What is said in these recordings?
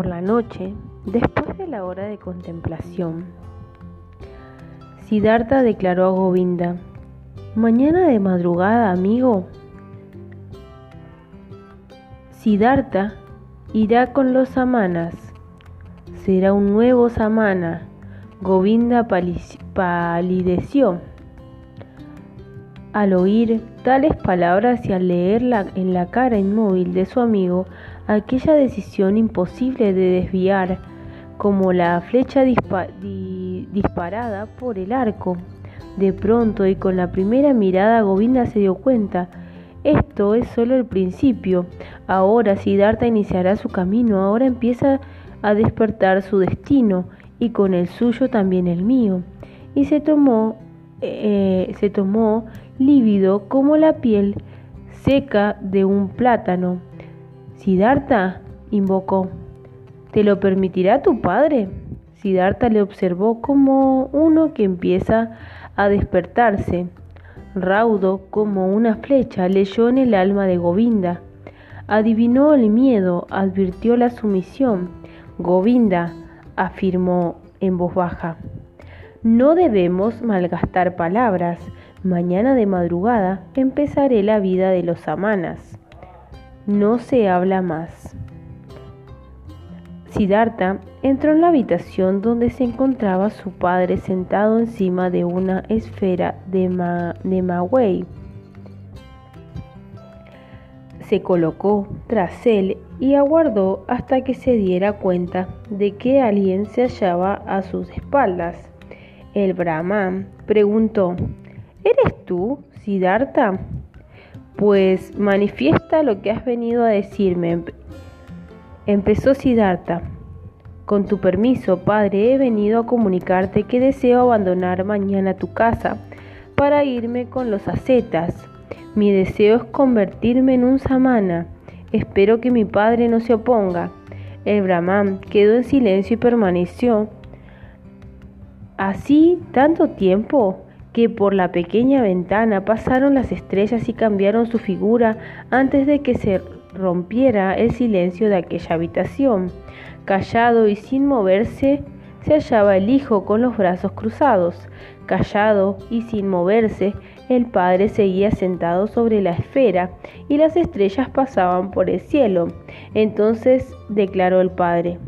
Por la noche, después de la hora de contemplación, Siddhartha declaró a Govinda, Mañana de madrugada, amigo, Siddhartha irá con los samanas. Será un nuevo samana. Govinda palideció al oír tales palabras y al leerla en la cara inmóvil de su amigo aquella decisión imposible de desviar, como la flecha disparada por el arco. De pronto y con la primera mirada Govinda se dio cuenta, esto es solo el principio. Ahora Siddhartha iniciará su camino, ahora empieza a despertar su destino y con el suyo también el mío. Y se tomó, eh, se tomó lívido como la piel seca de un plátano. Siddhartha invocó, ¿te lo permitirá tu padre? Siddhartha le observó como uno que empieza a despertarse. Raudo como una flecha leyó en el alma de Govinda. Adivinó el miedo, advirtió la sumisión. Govinda afirmó en voz baja. No debemos malgastar palabras. Mañana de madrugada empezaré la vida de los samanas. No se habla más. Siddhartha entró en la habitación donde se encontraba su padre sentado encima de una esfera de, ma Se colocó tras él y aguardó hasta que se diera cuenta de que alguien se hallaba a sus espaldas. El brahman preguntó, ¿Eres tú, Siddhartha? Pues manifiesta lo que has venido a decirme. Empezó Siddhartha. Con tu permiso, padre, he venido a comunicarte que deseo abandonar mañana tu casa para irme con los ascetas. Mi deseo es convertirme en un samana. Espero que mi padre no se oponga. El brahman quedó en silencio y permaneció así tanto tiempo que por la pequeña ventana pasaron las estrellas y cambiaron su figura antes de que se rompiera el silencio de aquella habitación. Callado y sin moverse, se hallaba el hijo con los brazos cruzados. Callado y sin moverse, el padre seguía sentado sobre la esfera y las estrellas pasaban por el cielo. Entonces declaró el padre,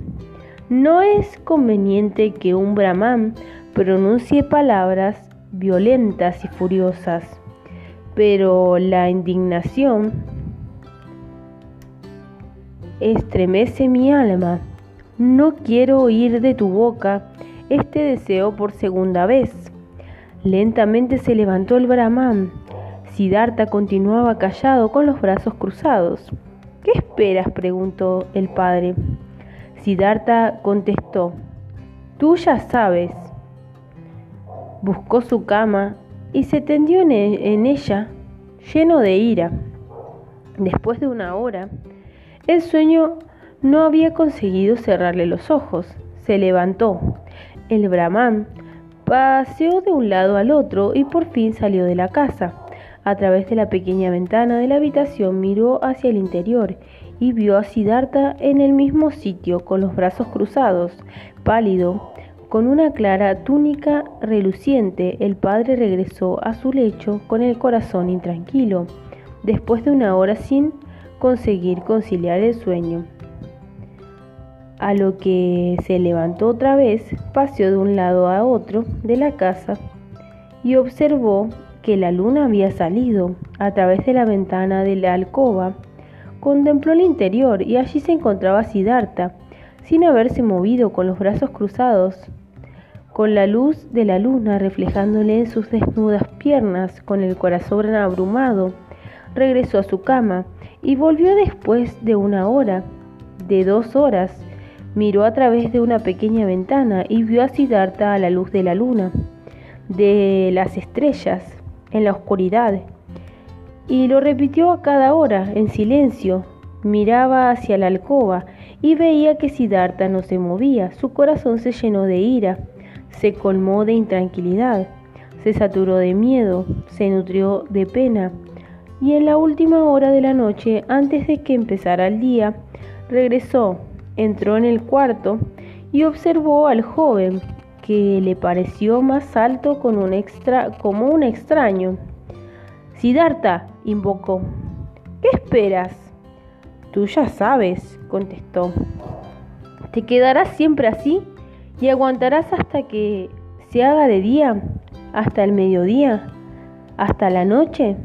no es conveniente que un brahman pronuncie palabras violentas y furiosas, pero la indignación estremece mi alma. No quiero oír de tu boca este deseo por segunda vez. Lentamente se levantó el Brahman. Siddhartha continuaba callado con los brazos cruzados. ¿Qué esperas? preguntó el padre. Siddhartha contestó, Tú ya sabes buscó su cama y se tendió e, en ella lleno de ira. Después de una hora, el sueño no había conseguido cerrarle los ojos. Se levantó. El brahman paseó de un lado al otro y por fin salió de la casa. A través de la pequeña ventana de la habitación miró hacia el interior y vio a Siddhartha en el mismo sitio con los brazos cruzados, pálido, con una clara túnica reluciente, el padre regresó a su lecho con el corazón intranquilo, después de una hora sin conseguir conciliar el sueño. A lo que se levantó otra vez, paseó de un lado a otro de la casa y observó que la luna había salido a través de la ventana de la alcoba. Contempló el interior y allí se encontraba Siddhartha, sin haberse movido con los brazos cruzados con la luz de la luna reflejándole en sus desnudas piernas, con el corazón abrumado, regresó a su cama y volvió después de una hora, de dos horas. Miró a través de una pequeña ventana y vio a Siddhartha a la luz de la luna, de las estrellas, en la oscuridad. Y lo repitió a cada hora, en silencio. Miraba hacia la alcoba y veía que Siddhartha no se movía. Su corazón se llenó de ira se colmó de intranquilidad, se saturó de miedo, se nutrió de pena, y en la última hora de la noche, antes de que empezara el día, regresó entró en el cuarto y observó al joven, que le pareció más alto como un extraño. Siddhartha, invocó. ¿Qué esperas? Tú ya sabes, contestó. ¿Te quedarás siempre así y aguantarás hasta que se haga de día, hasta el mediodía, hasta la noche?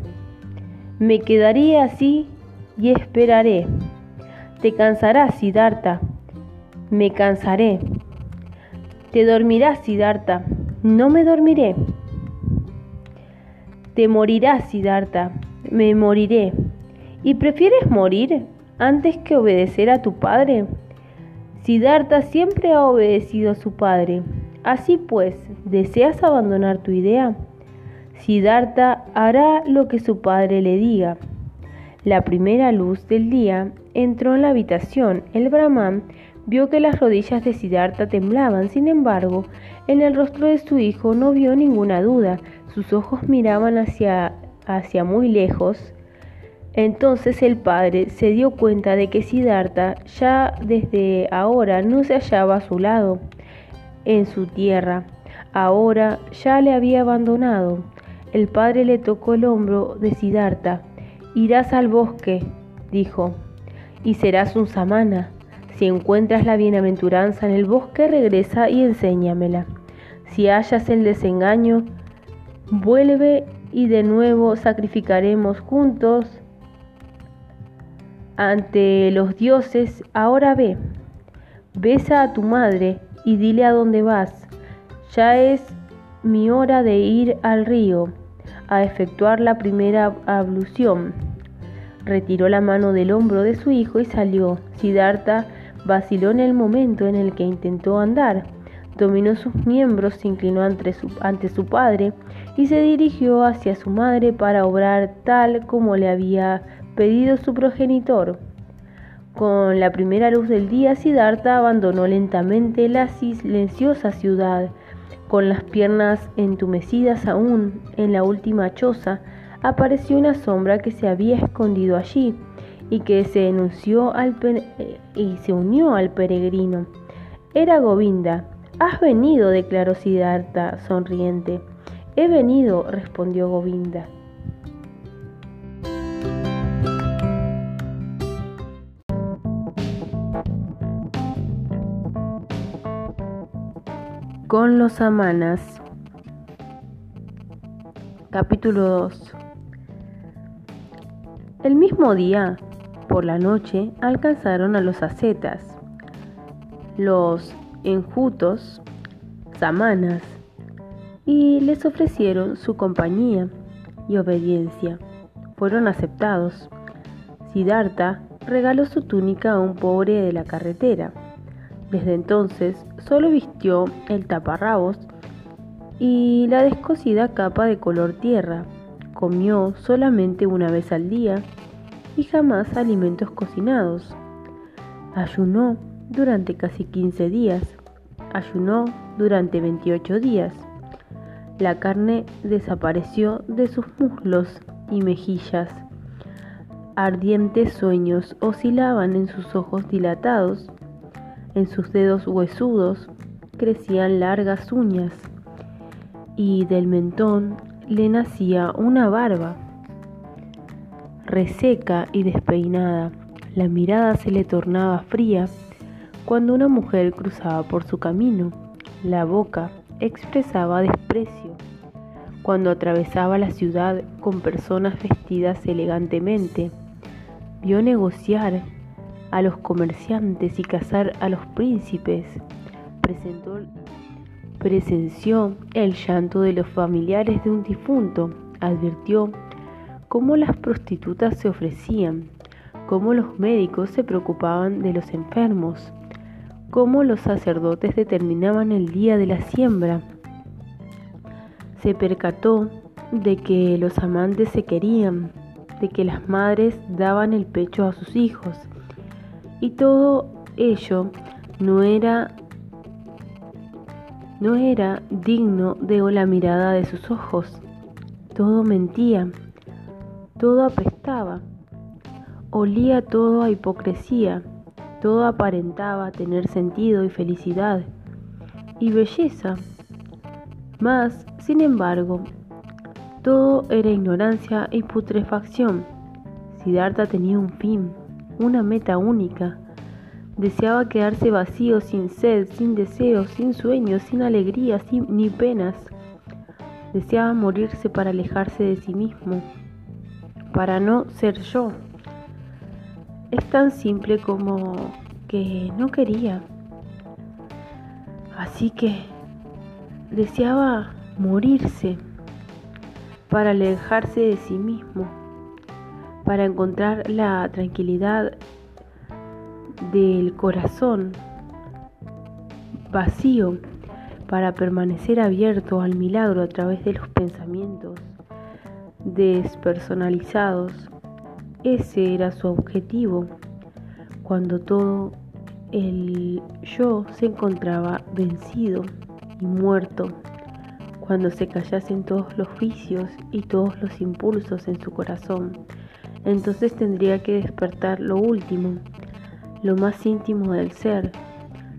Me quedaré así y esperaré. Te cansarás, Siddhartha. Me cansaré. Te dormirás, Siddhartha. No me dormiré. Te morirás, Siddhartha. Me moriré. ¿Y prefieres morir antes que obedecer a tu padre? Siddhartha siempre ha obedecido a su padre. Así pues, ¿deseas abandonar tu idea? Siddhartha hará lo que su padre le diga. La primera luz del día entró en la habitación. El brahman vio que las rodillas de Siddhartha temblaban. Sin embargo, en el rostro de su hijo no vio ninguna duda. Sus ojos miraban hacia, hacia muy lejos. Entonces el padre se dio cuenta de que Siddhartha ya desde ahora no se hallaba a su lado, en su tierra. Ahora ya le había abandonado. El padre le tocó el hombro de Siddhartha. Irás al bosque, dijo, y serás un samana. Si encuentras la bienaventuranza en el bosque, regresa y enséñamela. Si hallas el desengaño, vuelve y de nuevo sacrificaremos juntos ante los dioses. Ahora ve, besa a tu madre y dile a dónde vas. Ya es mi hora de ir al río a efectuar la primera ablución. Retiró la mano del hombro de su hijo y salió. Siddhartha vaciló en el momento en el que intentó andar. Dominó sus miembros, se inclinó ante su, ante su padre y se dirigió hacia su madre para obrar tal como le había pedido su progenitor. Con la primera luz del día, Siddhartha abandonó lentamente la silenciosa ciudad. Con las piernas entumecidas aún en la última choza, apareció una sombra que se había escondido allí y que se, enunció y se unió al peregrino. Era Govinda. Has venido, declaró Siddhartha sonriente. He venido, respondió Govinda. Con los amanas. Capítulo 2 El mismo día, por la noche alcanzaron a los ascetas, los enjutos, samanas, y les ofrecieron su compañía y obediencia. Fueron aceptados. Siddhartha regaló su túnica a un pobre de la carretera. Desde entonces solo vistió el taparrabos y la descosida capa de color tierra. Comió solamente una vez al día y jamás alimentos cocinados. Ayunó durante casi 15 días. Ayunó durante 28 días. La carne desapareció de sus muslos y mejillas. Ardientes sueños oscilaban en sus ojos dilatados. En sus dedos huesudos crecían largas uñas y del mentón le nacía una barba reseca y despeinada. La mirada se le tornaba fría cuando una mujer cruzaba por su camino. La boca expresaba desprecio cuando atravesaba la ciudad con personas vestidas elegantemente. Vio negociar a los comerciantes y cazar a los príncipes. Presentó, presenció el llanto de los familiares de un difunto. Advirtió cómo las prostitutas se ofrecían, cómo los médicos se preocupaban de los enfermos, cómo los sacerdotes determinaban el día de la siembra. Se percató de que los amantes se querían, de que las madres daban el pecho a sus hijos, y todo ello no era no era digno de la mirada de sus ojos. Todo mentía. Todo apestaba, olía todo a hipocresía, Todo aparentaba tener sentido y felicidad y belleza. Mas, sin embargo, todo era ignorancia y putrefacción. Siddhartha tenía un fin, una meta única. Deseaba quedarse vacío, sin sed, sin deseos, sin sueños, sin alegría, sin, ni penas. Deseaba morirse para alejarse de sí mismo, para no ser yo. Es tan simple como que no quería. Así que deseaba morirse para alejarse de sí mismo, para encontrar la tranquilidad del corazón vacío, para permanecer abierto al milagro a través de los pensamientos despersonalizados. Ese era su objetivo cuando todo el yo se encontraba vencido y muerto cuando se callasen todos los vicios y todos los impulsos en su corazón. Entonces tendría que despertar lo último, lo más íntimo del ser,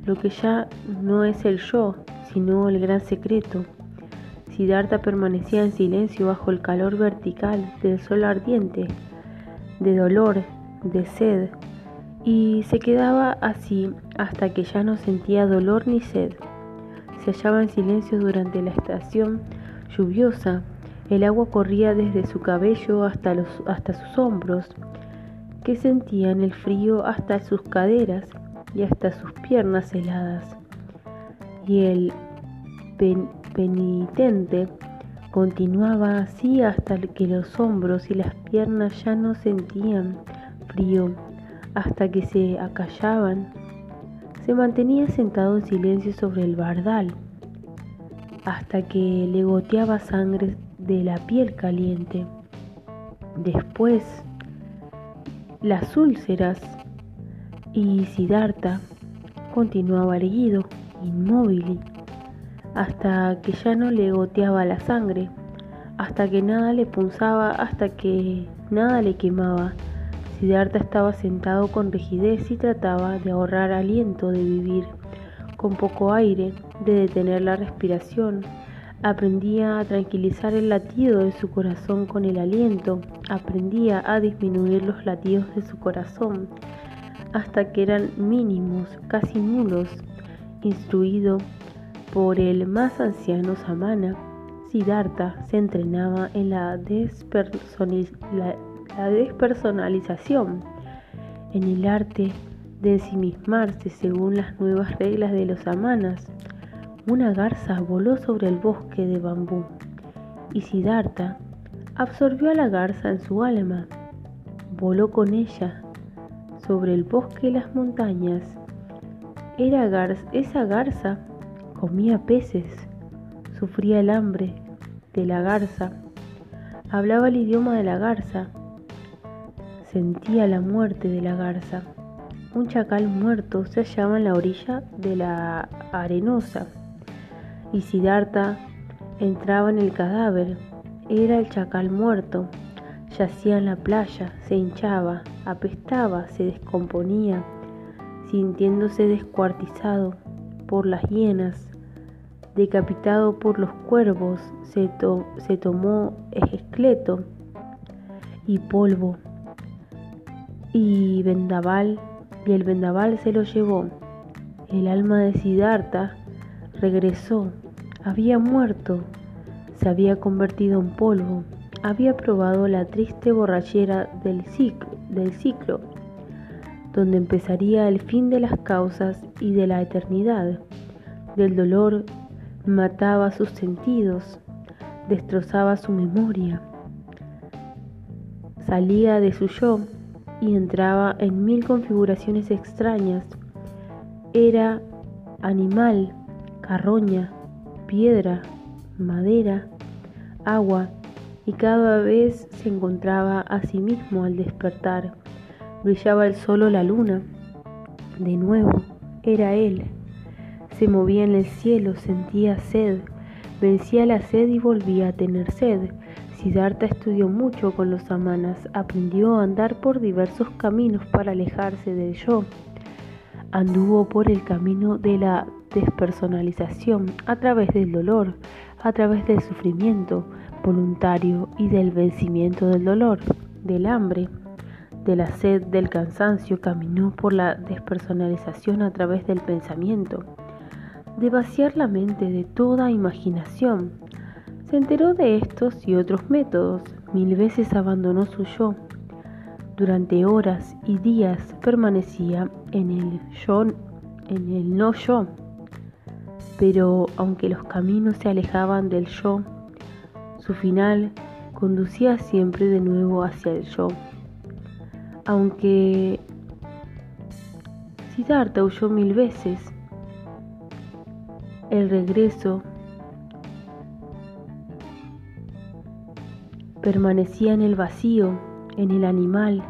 lo que ya no es el yo, sino el gran secreto. Siddhartha permanecía en silencio bajo el calor vertical del sol ardiente, de dolor, de sed, y se quedaba así hasta que ya no sentía dolor ni sed se hallaba en silencio durante la estación lluviosa. El agua corría desde su cabello hasta, los, hasta sus hombros, que sentían el frío hasta sus caderas y hasta sus piernas heladas. Y el penitente continuaba así hasta que los hombros y las piernas ya no sentían frío, hasta que se acallaban se mantenía sentado en silencio sobre el bardal hasta que le goteaba sangre de la piel caliente. Después, las úlceras y Siddhartha continuaba erguido, inmóvil, hasta que ya no le goteaba la sangre, hasta que nada le punzaba, hasta que nada le quemaba, Siddhartha estaba sentado con rigidez y trataba de ahorrar aliento, de vivir con poco aire, de detener la respiración. Aprendía a tranquilizar el latido de su corazón con el aliento, aprendía a disminuir los latidos de su corazón hasta que eran mínimos, casi nulos. Instruido por el más anciano Samana, Siddhartha se entrenaba en la, despersonalización la despersonalización, en el arte de ensimismarse según las nuevas reglas de los amanas. Una garza voló sobre el bosque de bambú y Siddhartha absorbió a la garza en su alma. Voló con ella sobre el bosque y las montañas. Era esa garza comía peces, sufría el hambre de la garza, hablaba el idioma de la garza sentía la muerte de la garza. Un chacal muerto se hallaba en la orilla de la arenosa y Siddhartha entraba en el cadáver. Era el chacal muerto. Yacía en la playa, se hinchaba, apestaba, se descomponía, sintiéndose descuartizado por las hienas, decapitado por los cuervos, se, se tomó esqueleto y polvo y vendaval, y el vendaval se lo llevó. El alma de Siddhartha regresó, había muerto, se había convertido en polvo, había probado la triste borrachera del ciclo, del ciclo, donde empezaría el fin de las causas y de la eternidad. Del dolor mataba sus sentidos, destrozaba su memoria, salía de su yo y entraba en mil configuraciones extrañas. Era animal, carroña, piedra, madera, agua, y cada vez se encontraba a sí mismo al despertar. Brillaba el sol la luna. De nuevo, era él. Se movía en el cielo, sentía sed, vencía la sed y volvía a tener sed. Siddhartha estudió mucho con los samanas, aprendió a andar por diversos caminos para alejarse del yo. Anduvo por el camino de la despersonalización a través del dolor, a través del sufrimiento voluntario y del vencimiento del dolor, del hambre, de la sed, del cansancio. Caminó por la despersonalización a través del pensamiento, de vaciar la mente de toda imaginación. Se enteró de estos y otros métodos. Mil veces abandonó su yo durante horas y días permanecía en el yo, en el no yo. Pero aunque los caminos se alejaban del yo, su final conducía siempre de nuevo hacia el yo. Aunque Siddhartha huyó mil veces, el regreso permanecía en el vacío en el animal,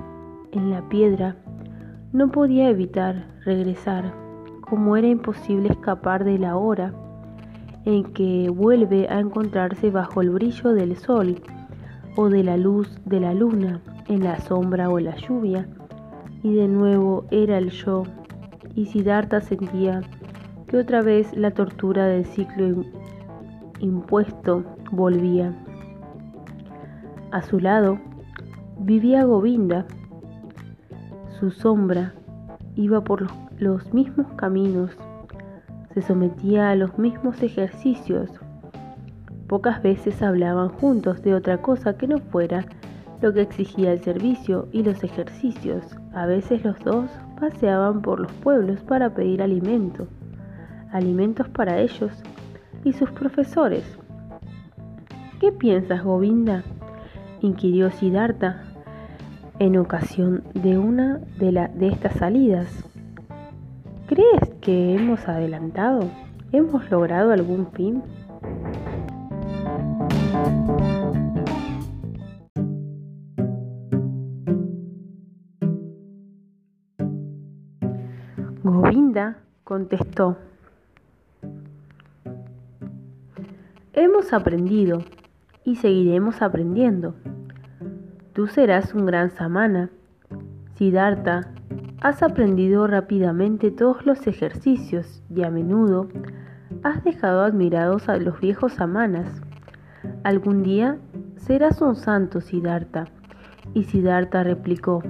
en la piedra, no podía evitar regresar, como era imposible escapar de la hora en que vuelve a encontrarse bajo el brillo del sol o de la luz de la luna, en la sombra o la lluvia, y de nuevo era el yo, y Siddhartha sentía que otra vez la tortura del ciclo impuesto volvía. A su lado, Vivía Govinda. Su sombra iba por los, mismos caminos, se sometía a los mismos ejercicios. Pocas veces hablaban juntos de otra cosa que no fuera lo que exigía el servicio y los ejercicios. A veces los dos paseaban por los pueblos para pedir alimento, alimentos para ellos y sus profesores. ¿Qué piensas, Govinda? inquirió Siddhartha en ocasión de una de, de estas salidas. ¿Crees que hemos adelantado? ¿Hemos logrado algún fin? Govinda contestó, Hemos aprendido y seguiremos aprendiendo. Tú serás un gran samana. Siddhartha, has aprendido rápidamente todos los ejercicios y a menudo has dejado admirados a los viejos samanas. Algún día serás un santo, Siddhartha. Y Siddhartha replicó,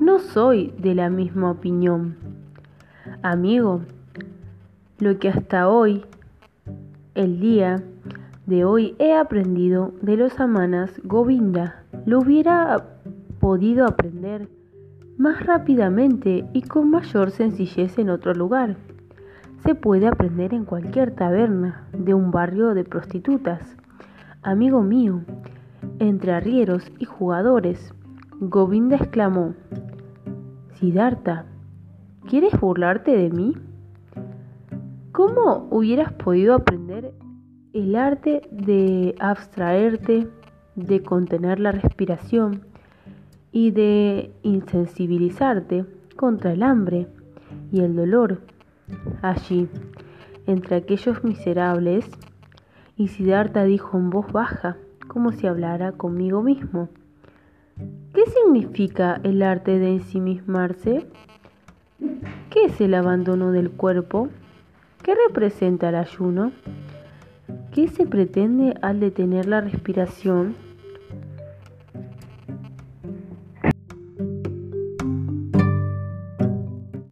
no soy de la misma opinión. Amigo, lo que hasta hoy, el día de hoy he aprendido de los samanas Govinda lo hubiera podido aprender más rápidamente y con mayor sencillez en otro lugar. Se puede aprender en cualquier taberna de un barrio de prostitutas. Amigo mío, entre arrieros y jugadores, Govinda exclamó, Siddhartha, ¿quieres burlarte de mí? ¿Cómo hubieras podido aprender el arte de abstraerte de contener la respiración y de insensibilizarte contra el hambre y el dolor. Allí, entre aquellos miserables, y Siddhartha dijo en voz baja, como si hablara conmigo mismo. ¿Qué significa el arte de ensimismarse? ¿Qué es el abandono del cuerpo? ¿Qué representa el ayuno? ¿Qué se pretende al detener la respiración?